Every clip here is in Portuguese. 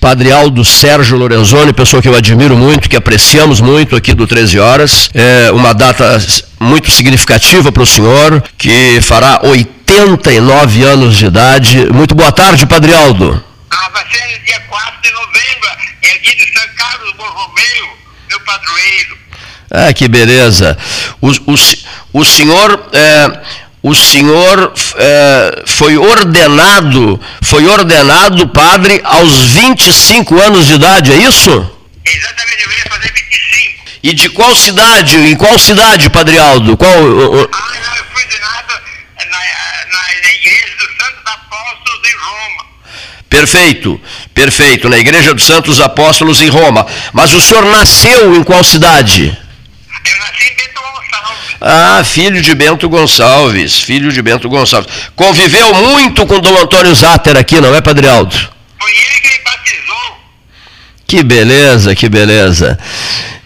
Padre Aldo Sérgio Lorenzoni, pessoa que eu admiro muito, que apreciamos muito aqui do 13 Horas. É uma data muito significativa para o senhor, que fará 89 anos de idade. Muito boa tarde, Padre Aldo. Ah, vai ser dia 4 de novembro, é dia de São Carlos Borromeu, meu padroeiro. Ah, que beleza. O, o, o senhor. É, o senhor é, foi ordenado, foi ordenado padre aos 25 anos de idade, é isso? Exatamente, eu ia fazer 25. E de qual cidade? Em qual cidade, Padre Aldo? Qual, Ah, não, eu fui ordenado na, na, na Igreja dos Santos Apóstolos em Roma. Perfeito, perfeito, na Igreja dos Santos Apóstolos em Roma. Mas o senhor nasceu em qual cidade? Eu nasci em. Ah, filho de Bento Gonçalves, filho de Bento Gonçalves. Conviveu muito com Dom Antônio Zatter aqui, não é, Padre Aldo? Foi ele que me batizou. Que beleza, que beleza.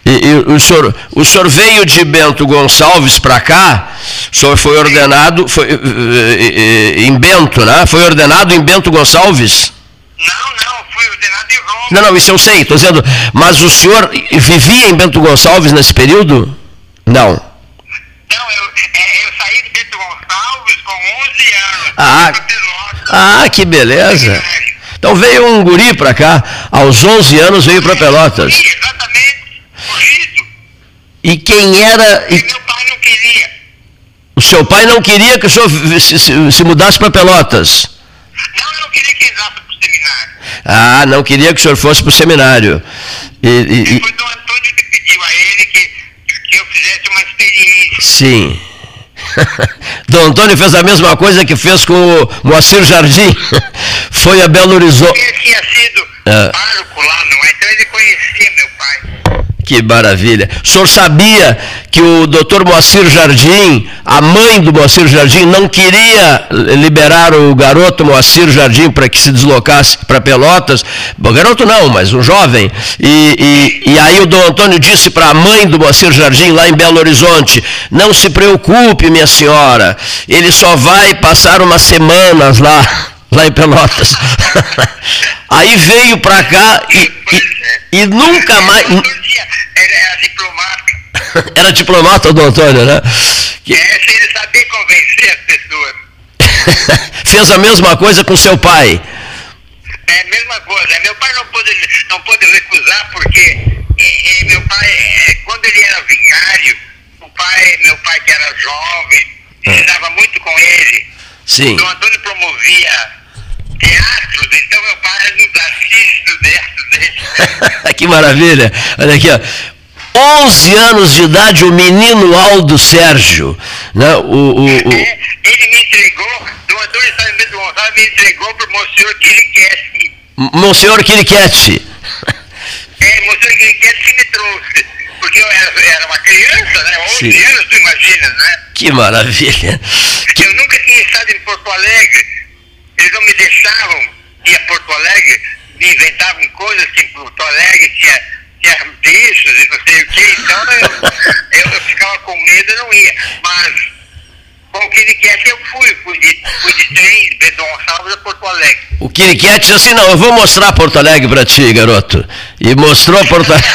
E, e o, senhor, o senhor veio de Bento Gonçalves para cá, o senhor foi ordenado foi, eh, eh, em Bento, né? Foi ordenado em Bento Gonçalves? Não, não, fui ordenado em Roma. Não, não, isso eu sei, estou dizendo, mas o senhor vivia em Bento Gonçalves nesse período? Não. Não, eu, é, eu saí de Bento Gonçalves com 11 anos. Ah, pra. Ah, que beleza. Então veio um guri para cá, aos 11 anos veio para Pelotas. Sim, exatamente, fugido. E quem era. E meu pai não queria. o seu pai não queria que o senhor se, se- se mudasse para Pelotas? Não, eu não queria que entrasse pro seminário. Ah, não queria que o senhor fosse para o seminário. E, e- e- Foi Dom Antônio que pediu a ele que, que eu fizesse uma experiência. sim. Dom Antônio fez a mesma coisa que fez com o Moacir Jardim. Foi a Belo Horizonte. Ele tinha sido É. Que maravilha. O senhor sabia que o doutor Moacir Jardim, a mãe do Moacir Jardim, não queria liberar o garoto Moacir Jardim para que se deslocasse para Pelotas? Bom, garoto não, mas um jovem. E, e, e aí o Dom Antônio disse para a mãe do Moacir Jardim, lá em Belo Horizonte, não se preocupe, minha senhora, ele só vai passar umas semanas lá, lá em Pelotas. aí veio para cá e, e, e nunca mais... Ele tinha- ele era diplomata. Era diplomata o Dom Antônio, né? Que- É, se ele sabia convencer as pessoas. Fez a mesma coisa com seu pai. É a mesma coisa. Meu pai não pôde, não pôde recusar porque é, é, meu pai, é, quando ele era vigário, o pai, meu pai que era jovem, ensinava muito com ele. Sim. Dom Antônio promovia teatros, então meu pai era nos assiste dentro dele. que maravilha. Olha aqui, ó. 11 anos de idade, o menino Aldo Sérgio. Né? O, o, o- ele me entregou, Dom Antônio Sarmento Gonçalves me entregou para o Monsenhor Quiriquete. Monsenhor Quiriquete. É, Monsenhor Quiriquete que me trouxe. Porque eu era, era uma criança, né? 11 Sim. anos, tu imagina, né? Que maravilha. Que- Eu nunca tinha estado em Porto Alegre. Eles não me deixavam ir a Porto Alegre. Me inventavam coisas que em Porto Alegre tinha, tinha bichos e não sei o quê. Então eu, eu ficava com medo e não ia. Mas com o que ele quer que eu fui. Fui de, fui de trem de Bento Gonçalves a Porto Alegre. O Quiriquete disse assim, não, eu vou mostrar Porto Alegre para ti, garoto. E mostrou Porto Alegre.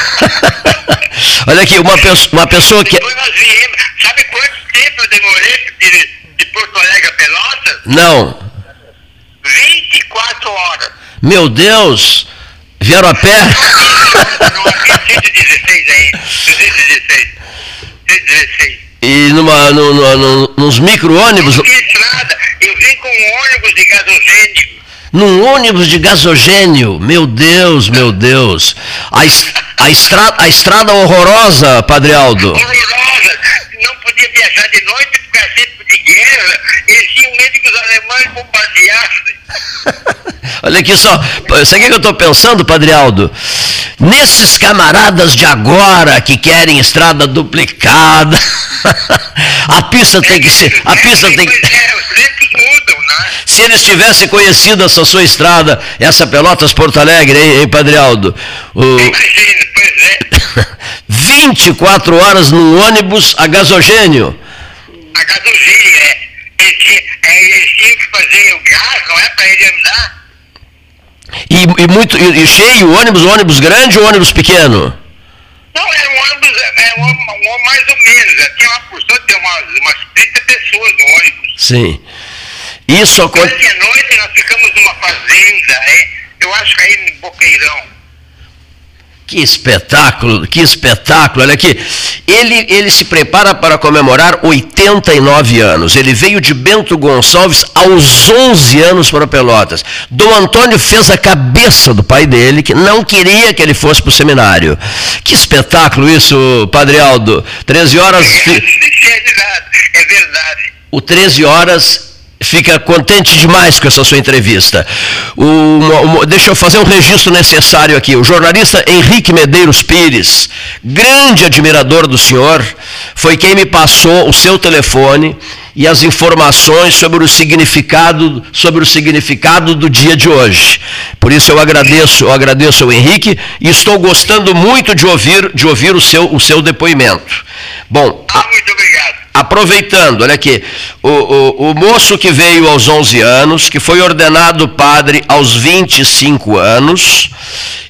Olha aqui, uma, pessoa- uma pessoa que... Depois nós viemos. Sabe quanto tempo eu demorei de, de Porto Alegre a Pelotas? Não, 24 horas. meu Deus, vieram a pé? Não havia 116 aí. 116. 116. E numa, no, no, no- nos micro-ônibus, Não tinha estrada. Eu vim com um ônibus de gasogênio. num ônibus de gasogênio. Meu Deus, meu Deus. A, es- a, estra, a estrada horrorosa, Padre Aldo. Horrorosa. Não podia viajar de noite porque era tempo de guerra. Eles tinham medo que os alemães bombardeassem. Olha aqui só, sabe o que eu estou pensando, Padre Aldo? Nesses camaradas de agora que querem estrada duplicada, a pista tem que ser, a pista tem que... Se eles tivessem conhecido essa sua estrada, essa Pelotas Porto Alegre, hein, hein, Padre Aldo? O- Imagina, pois é. 24 horas num ônibus a gasogênio. A gasogênio, é. Eles tinham, é, eles tinham que fazer o gás, não é? Para ele andar. E, e muito e, e cheio, ônibus, ônibus grande ou ônibus pequeno? Não, era um ônibus, é, um, um, mais ou menos. é, Tinha uma porção, tem umas, umas 30 pessoas no ônibus. Sim. Isso Ontem acontece. à noite nós ficamos numa fazenda, é, eu acho que aí em Boqueirão. Que espetáculo, que espetáculo. Olha aqui. Ele, ele se prepara para comemorar 89 anos. Ele veio de Bento Gonçalves aos 11 anos para Pelotas. Dom Antônio fez a cabeça do pai dele, que não queria que ele fosse para o seminário. Que espetáculo isso, Padre Aldo. 13 horas. fi- É verdade, é verdade. o 13 horas fica contente demais com essa sua entrevista. O- uma- uma- deixa eu fazer um registro necessário aqui. O jornalista Henrique Medeiros Pires, grande admirador do senhor, foi quem me passou o seu telefone e as informações sobre o significado sobre o significado do dia de hoje. Por isso eu agradeço, eu agradeço ao Henrique e estou gostando muito de ouvir de ouvir o seu o seu depoimento. Bom, a- muito obrigado. Aproveitando, olha aqui, o, o, o moço que veio aos 11 anos, que foi ordenado padre aos 25 anos,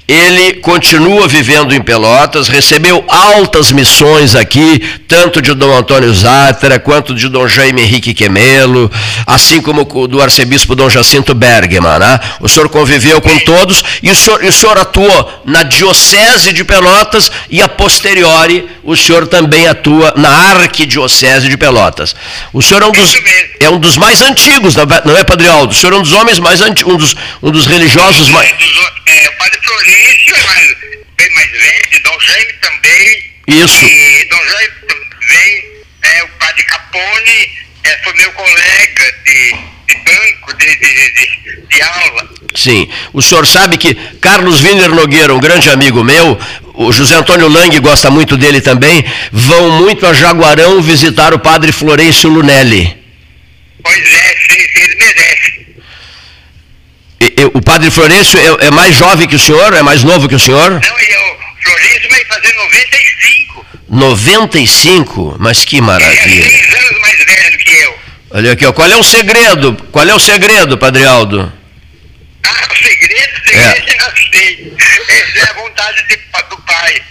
ele continua vivendo em Pelotas, recebeu altas missões aqui, tanto de Dom Antônio Zátera, quanto de Dom Jaime Henrique Quemelo, assim como co- do arcebispo Dom Jacinto Bergman. Né? O senhor conviveu com todos e o senhor, e o senhor atuou na Diocese de Pelotas e, a posteriori, o senhor também atua na Arquidiocese de Pelotas. O senhor é um dos, é um dos mais antigos, não é, não é, Padre Aldo? O senhor é um dos homens mais antigos, um dos, um dos religiosos mais... Mais, bem mais velho, Dom Jaime também. Isso. E Dom Jaime também, é, o padre Capone é, foi meu colega de, de banco, de, de, de, de aula. Sim. O senhor sabe que Carlos Wiener Nogueira, um grande amigo meu, o José Antônio Lang gosta muito dele também, vão muito a Jaguarão visitar o padre Florencio Lunelli. Pois é, sim, sim. E- e- o padre Florencio é, é mais jovem que o senhor? É mais novo que o senhor? Não, e o Florício vai fazer 95. 95? Mas que Ele é maravilha. seis anos mais velho que eu. Olha aqui, ó. qual é o segredo? Qual é o segredo, Padre Aldo? Ah, o segredo, o segredo eu não sei. Essa é a vontade de- do pai.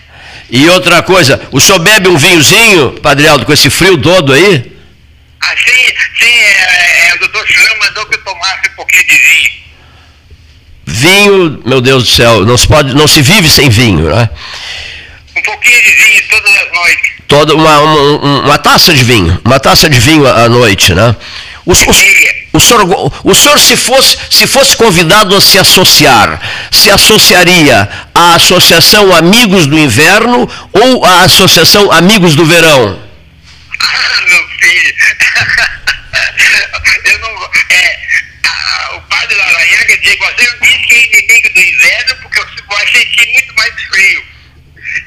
E outra coisa, o senhor bebe um vinhozinho, Padre Aldo, com esse frio todo aí? Assim, sim, é, é, o doutor Chama mandou que eu tomasse um pouquinho de vinho. Vinho, meu Deus do céu, não se, pode, não se vive sem vinho, né? Um pouquinho de vinho todas as noites. Toda uma, uma, uma taça de vinho, uma taça de vinho à noite, né? O, o, o senhor, o senhor se, fosse, se fosse convidado a se associar, se associaria à Associação Amigos do Inverno ou à Associação Amigos do Verão? Ah, meu filho. eu não. É, o padre Laranhaga dizia: você não disse que é inimigo do inverno porque você vai sentir muito mais frio.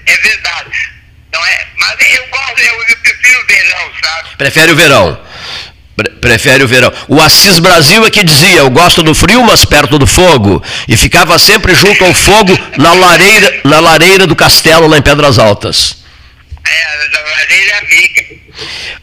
É verdade. Não é? Mas eu gosto, eu, eu prefiro o verão, sabe? Prefere o verão. Pre- Prefere o verão. O Assis Brasil é que dizia: Eu gosto do frio, mas perto do fogo. E ficava sempre junto ao fogo na lareira, na lareira do castelo lá em Pedras Altas. É, da lareira amiga.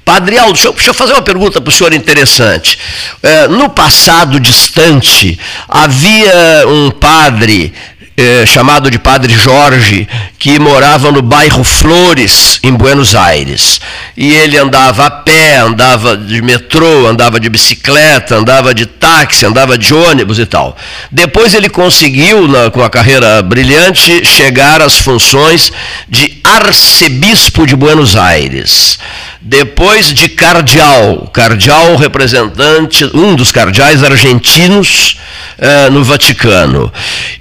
Padre Aldo, deixa eu, deixa eu fazer uma pergunta para o senhor interessante. É, no passado distante, havia um padre é, chamado de Padre Jorge, que morava no bairro Flores, em Buenos Aires. E ele andava a pé, andava de metrô, andava de bicicleta, andava de táxi, andava de ônibus e tal. Depois ele conseguiu, na- com uma carreira brilhante, chegar às funções de arcebispo de Buenos Aires. Depois de cardeal, cardeal representante, um dos cardeais argentinos eh, no Vaticano.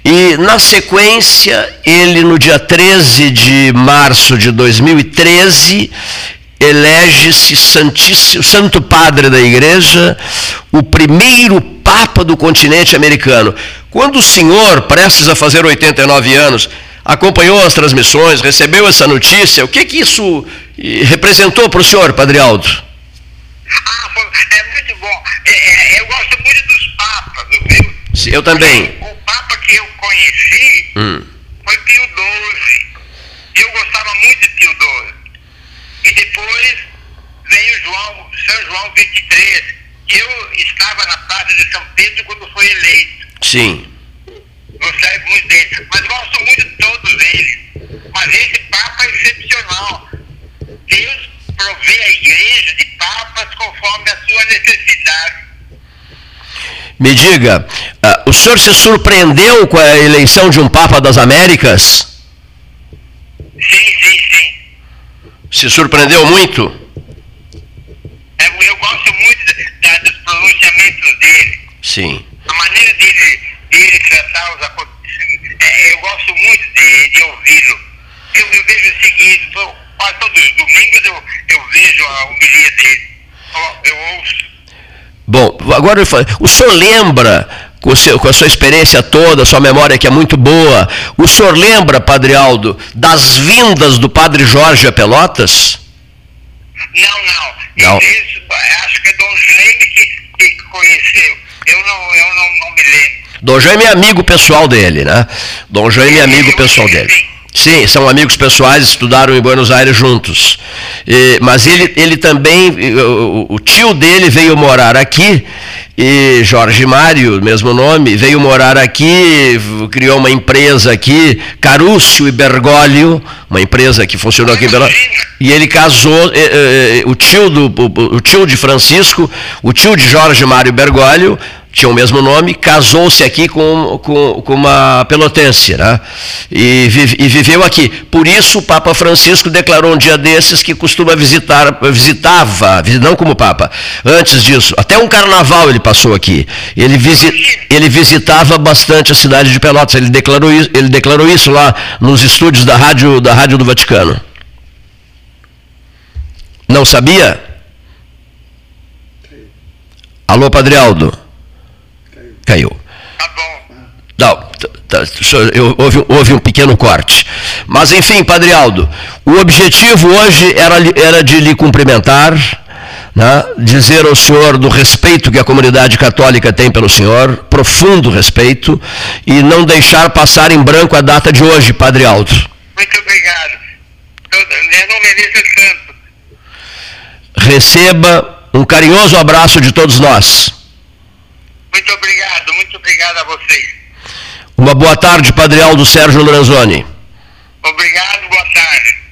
E, na sequência, ele, no dia 13 de março de 2013, elege-se Santo Padre da Igreja, o primeiro Papa do continente americano. Quando o senhor, prestes a fazer 89 anos, acompanhou as transmissões, recebeu essa notícia, o que, que isso eh, representou para o senhor, Padre Aldo? Ah, foi- é muito bom. É, é, eu gosto muito dos papas, viu? Sim, Eu também. O papa que eu conheci Hum. foi Pio XII. Eu gostava muito de Pio XII. E depois veio João, São João 23, que eu estava na Praça de São Pedro quando foi eleito. Sim. Mas esse Papa é excepcional. Deus provê a igreja de papas conforme a sua necessidade. Me diga, uh, o senhor se surpreendeu com a eleição de um Papa das Américas? Sim, sim, sim. Se surpreendeu muito? Eu, eu gosto muito da, dos pronunciamentos dele. Sim. A maneira dele, dele tratar os acontecimentos. É, eu gosto muito de, de ouvi-lo. Eu, eu, vejo o seguinte, quase todos os domingos eu, eu vejo a homilia dele. Eu, eu ouço. Bom, agora o senhor lembra, com, seu, com, a sua experiência toda, sua memória que é muito boa, o senhor lembra, Padre Aldo, das vindas do Padre Jorge a Pelotas? Não, não. Não. Isso, acho que é Dom Jaime que, que conheceu. Eu não, eu não, não me lembro. Dom Jaime é amigo pessoal dele, né? Dom Jaime é amigo pessoal dele. Sim, são amigos pessoais, estudaram em Buenos Aires juntos. E, mas ele, ele também, o, o, tio dele veio morar aqui, e Jorge Mário, mesmo nome, veio morar aqui, criou uma empresa aqui, Carúcio e Bergoglio, uma empresa que funcionou aqui em Belo E ele casou, eh, eh, o, tio do, o, o tio de Francisco, o tio de Jorge Mário Bergoglio, tinha o mesmo nome, casou-se aqui com, com, com, uma pelotense, né? E, vive, e, viveu aqui. Por isso o Papa Francisco declarou um dia desses que costuma visitar, visitava, não como Papa, antes disso, até um carnaval ele passou aqui. Ele, visi, ele visitava bastante a cidade de Pelotas, ele declarou, ele declarou isso lá nos estúdios da Rádio, da Rádio do Vaticano. Não sabia? Alô, Padre Aldo? Caiu. Tá bom. Não, tá, eu, houve, houve, um pequeno corte. Mas, enfim, Padre Aldo, o objetivo hoje era, era de lhe cumprimentar, né, dizer ao senhor do respeito que a comunidade católica tem pelo senhor, profundo respeito, e não deixar passar em branco a data de hoje, Padre Aldo. Muito obrigado. Eu não mereço tanto. Receba um carinhoso abraço de todos nós. Muito obrigado, muito obrigado a vocês. Uma boa tarde, Padre Aldo Sérgio Lorenzoni. Obrigado, boa tarde.